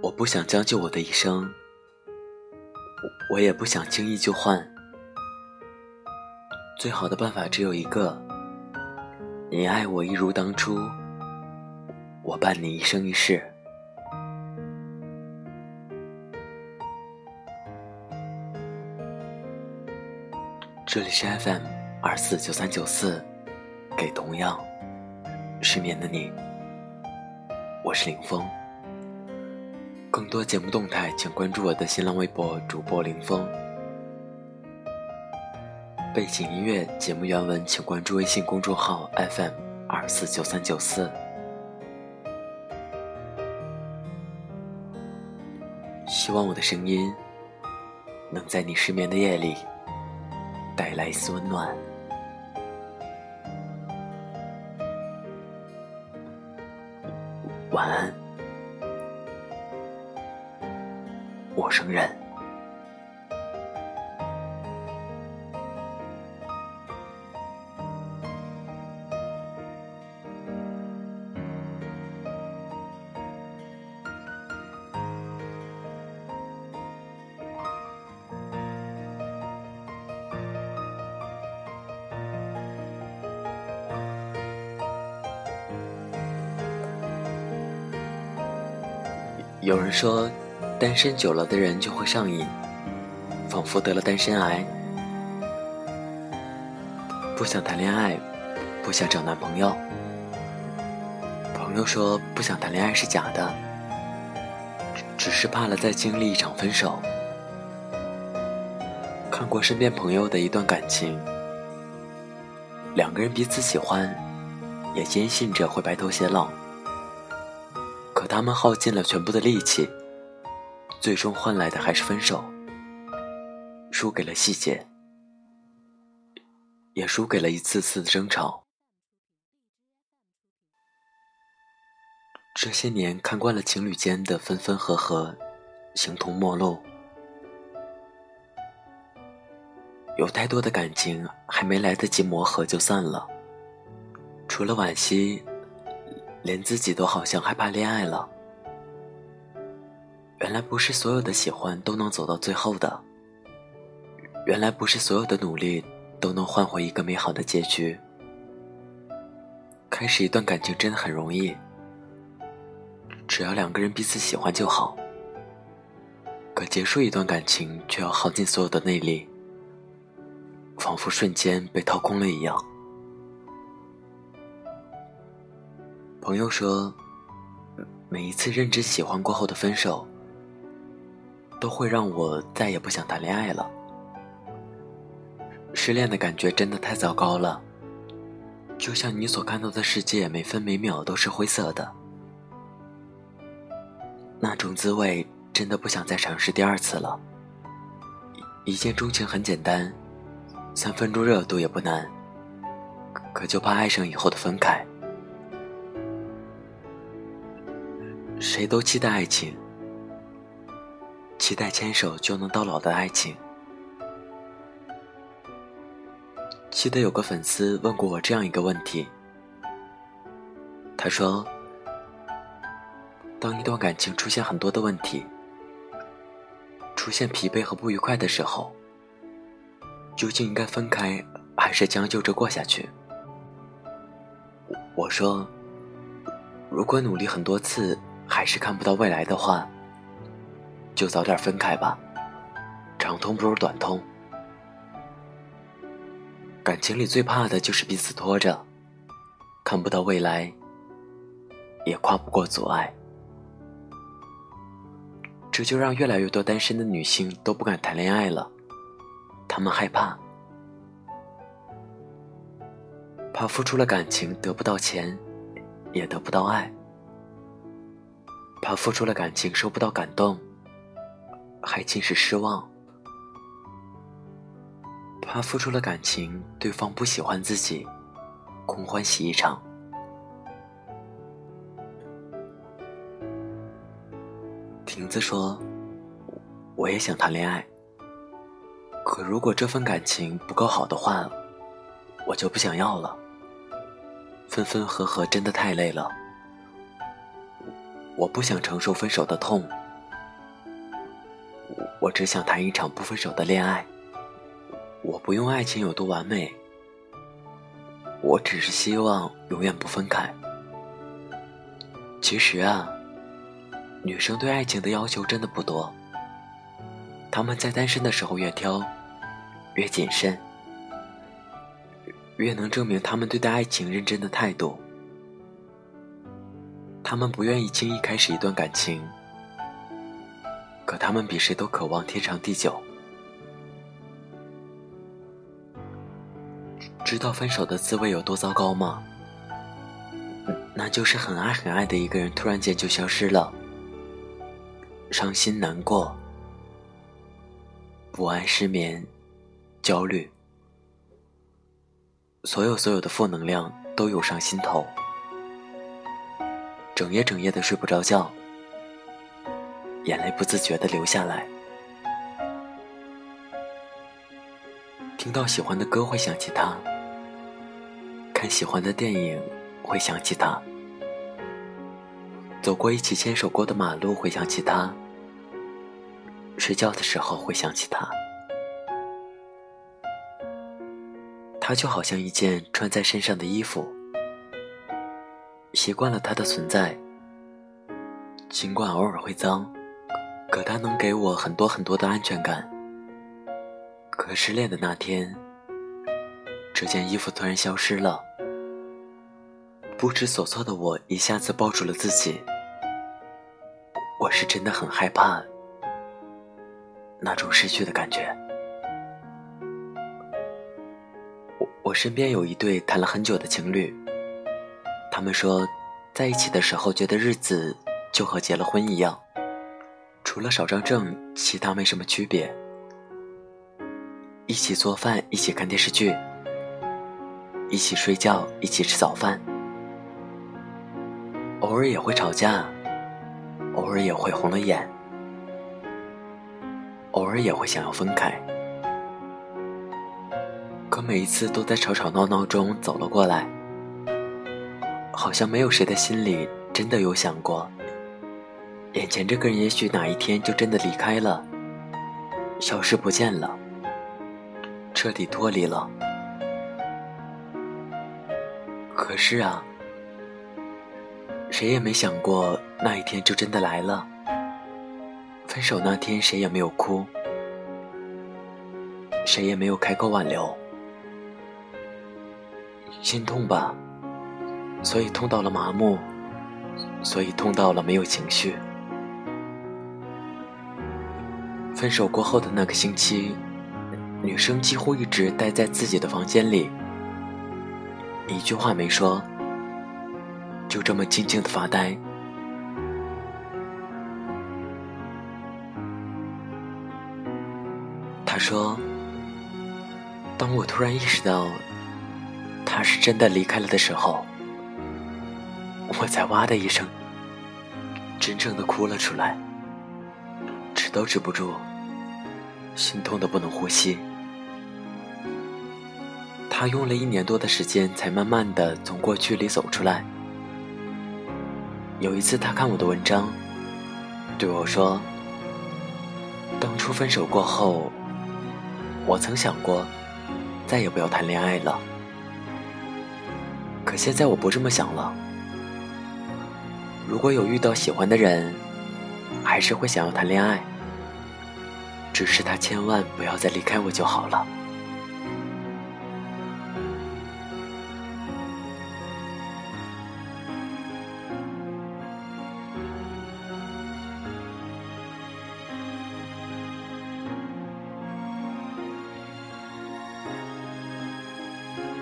我不想将就我的一生，我也不想轻易就换。最好的办法只有一个：你爱我一如当初，我伴你一生一世。这里是 FM 二四九三九四，给同样失眠的你，我是林峰。更多节目动态，请关注我的新浪微博主播林峰。背景音乐、节目原文，请关注微信公众号 FM 二四九三九四。希望我的声音能在你失眠的夜里带来一丝温暖。晚安。陌生人。有人说。单身久了的人就会上瘾，仿佛得了单身癌，不想谈恋爱，不想找男朋友。朋友说不想谈恋爱是假的，只是怕了再经历一场分手。看过身边朋友的一段感情，两个人彼此喜欢，也坚信着会白头偕老，他们耗尽了全部的力气。最终换来的还是分手，输给了细节，也输给了一次次的争吵。这些年看惯了情侣间的分分合合，形同陌路，有太多的感情还没来得及磨合就散了。除了惋惜，连自己都好像害怕恋爱了。原来不是所有的喜欢都能走到最后的，原来不是所有的努力都能换回一个美好的结局。开始一段感情真的很容易，只要两个人彼此喜欢就好。可结束一段感情却要耗尽所有的内力，仿佛瞬间被掏空了一样。朋友说，每一次认真喜欢过后的分手。都会让我再也不想谈恋爱了。失恋的感觉真的太糟糕了，就像你所看到的世界每分每秒都是灰色的，那种滋味真的不想再尝试第二次了。一见钟情很简单，三分钟热度也不难，可就怕爱上以后的分开。谁都期待爱情。期待牵手就能到老的爱情。记得有个粉丝问过我这样一个问题，他说：“当一段感情出现很多的问题，出现疲惫和不愉快的时候，究竟应该分开还是将就着过下去？”我说：“如果努力很多次还是看不到未来的话。”就早点分开吧，长痛不如短痛。感情里最怕的就是彼此拖着，看不到未来，也跨不过阻碍。这就让越来越多单身的女性都不敢谈恋爱了，她们害怕，怕付出了感情得不到钱，也得不到爱，怕付出了感情收不到感动。还尽是失望，怕付出了感情，对方不喜欢自己，空欢喜一场。亭子说：“我也想谈恋爱，可如果这份感情不够好的话，我就不想要了。分分合合真的太累了，我不想承受分手的痛，我只想谈一场不分手的恋爱。我不用爱情有多完美，我只是希望永远不分开。其实啊。”女生对爱情的要求真的不多，她们在单身的时候越挑，越谨慎，越能证明她们对待爱情认真的态度。他们不愿意轻易开始一段感情，可他们比谁都渴望天长地久。知道分手的滋味有多糟糕吗？那就是很爱很爱的一个人突然间就消失了。伤心难过，不安失眠，焦虑，所有所有的负能量都涌上心头，整夜整夜的睡不着觉，眼泪不自觉的流下来，听到喜欢的歌会想起他，看喜欢的电影会想起他，走过一起牵手过的马路会想起他。睡觉的时候会想起他，他就好像一件穿在身上的衣服，习惯了他的存在。尽管偶尔会脏，可他能给我很多很多的安全感。可失恋的那天，这件衣服突然消失了，不知所措的我一下子抱住了自己。我是真的很害怕。那种失去的感觉。我我身边有一对谈了很久的情侣，他们说，在一起的时候觉得日子就和结了婚一样，除了少张证，其他没什么区别。一起做饭，一起看电视剧，一起睡觉，一起吃早饭，偶尔也会吵架，偶尔也会红了眼。偶尔也会想要分开，可每一次都在吵吵闹闹中走了过来，好像没有谁的心里真的有想过，眼前这个人也许哪一天就真的离开了，消失不见了，彻底脱离了。可是啊，谁也没想过那一天就真的来了。分手那天，谁也没有哭，谁也没有开口挽留，心痛吧，所以痛到了麻木，所以痛到了没有情绪。分手过后的那个星期，女生几乎一直待在自己的房间里，一句话没说，就这么静静的发呆。他说：“当我突然意识到他是真的离开了的时候，我才哇的一声，真正的哭了出来，止都止不住，心痛的不能呼吸。他用了一年多的时间，才慢慢的从过去里走出来。有一次，他看我的文章，对我说：‘当初分手过后。’”我曾想过，再也不要谈恋爱了。可现在我不这么想了。如果有遇到喜欢的人，还是会想要谈恋爱。只是他千万不要再离开我就好了。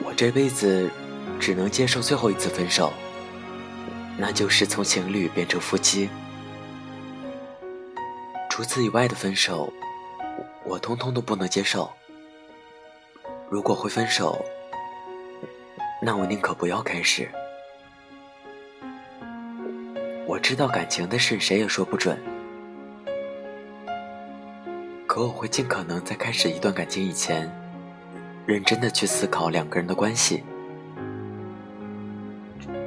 我这辈子只能接受最后一次分手，那就是从情侣变成夫妻。除此以外的分手，我通通都不能接受。如果会分手，那我宁可不要开始。我知道感情的事谁也说不准，可我会尽可能在开始一段感情以前，认真的去思考两个人的关系。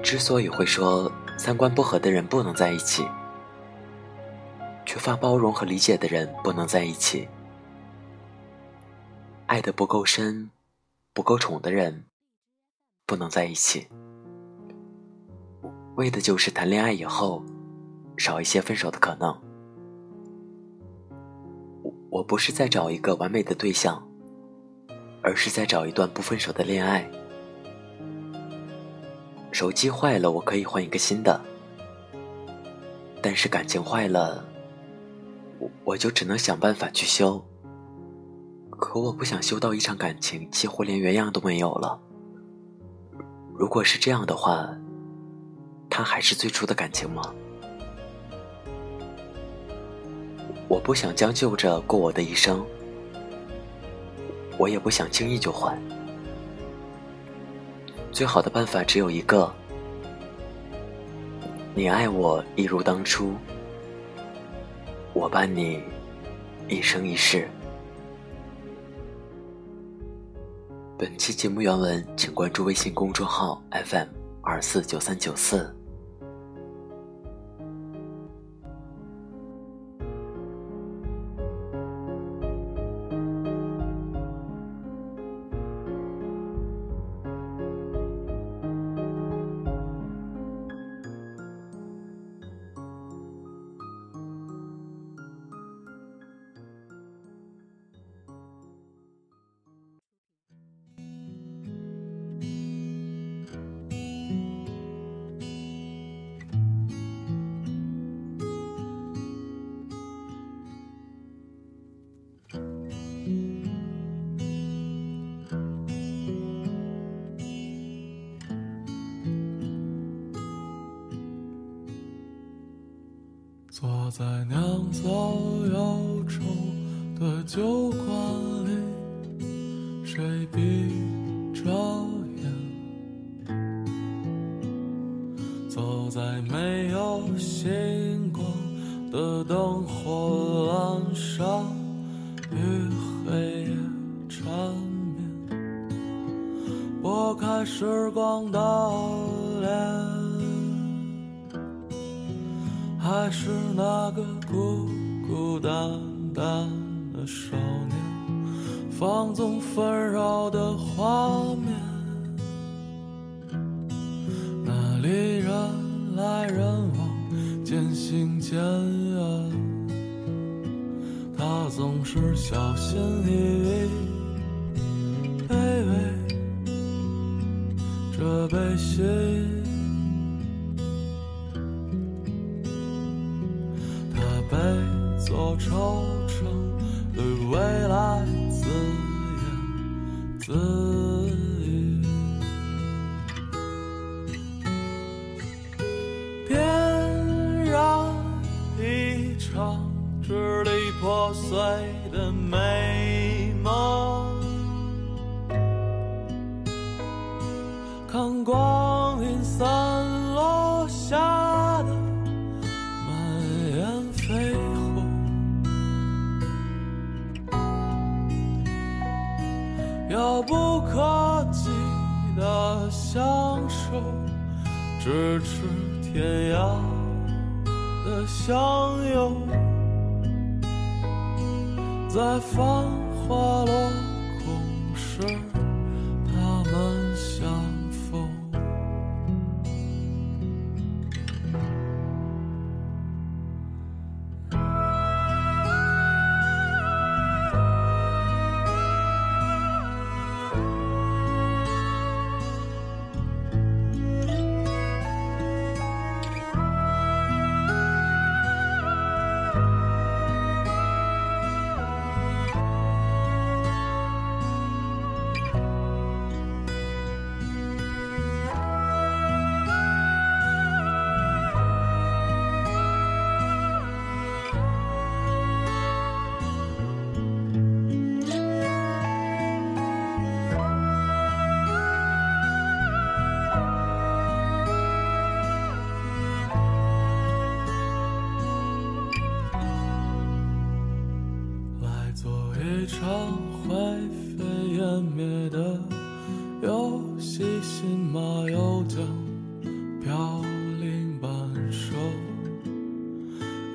之所以会说三观不合的人不能在一起，缺乏包容和理解的人不能在一起，爱的不够深、不够宠的人不能在一起，为的就是谈恋爱以后少一些分手的可能。我我不是在找一个完美的对象，而是在找一段不分手的恋爱。手机坏了，我可以换一个新的。但是感情坏了，我我就只能想办法去修。可我不想修到一场感情几乎连原样都没有了。如果是这样的话，它还是最初的感情吗？我不想将就着过我的一生，我也不想轻易就换。最好的办法只有一个：你爱我一如当初，我伴你一生一世。本期节目原文，请关注微信公众号 FM 二四九三九四。坐在酿造忧愁的酒馆里，谁闭着眼？走在没有星光的灯火阑珊，与黑夜缠绵，拨开时光的还是那个孤孤单单的少年，放纵纷扰的画面，那里人来人往，渐行渐远。他总是小心翼翼，破碎的美梦，看光阴散落下的满眼飞鸿。遥不可及的相守，咫尺天涯的相拥，在繁华落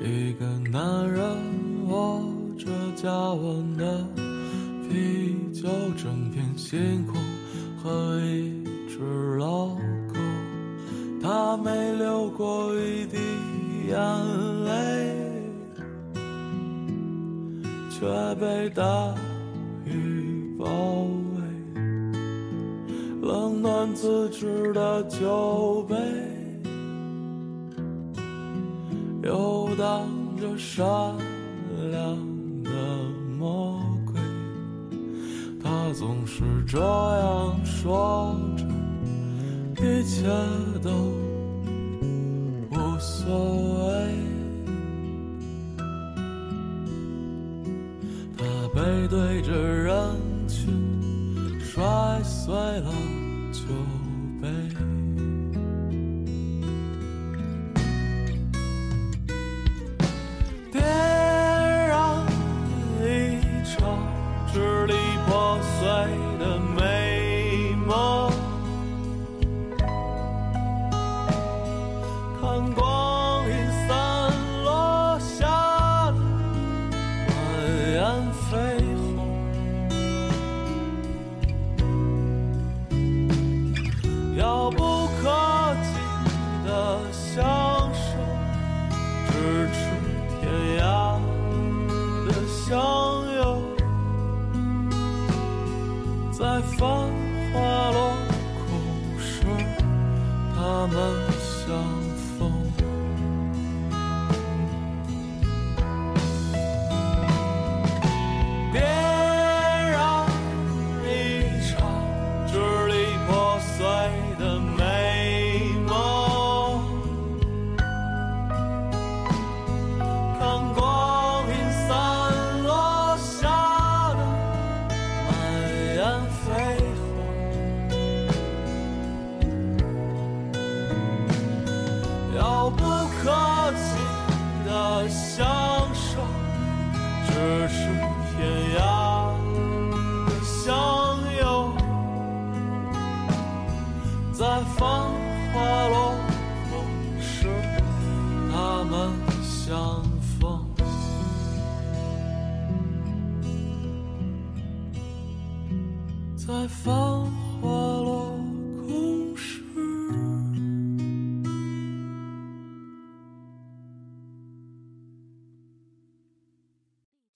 一个男人握着加温的啤酒，整片星空和一只老狗，他没流过一滴眼泪。却被大雨包围，冷暖自知的酒杯，有当着善良的魔鬼。他总是这样说着，一切都无所谓。他们相可及的相守。只是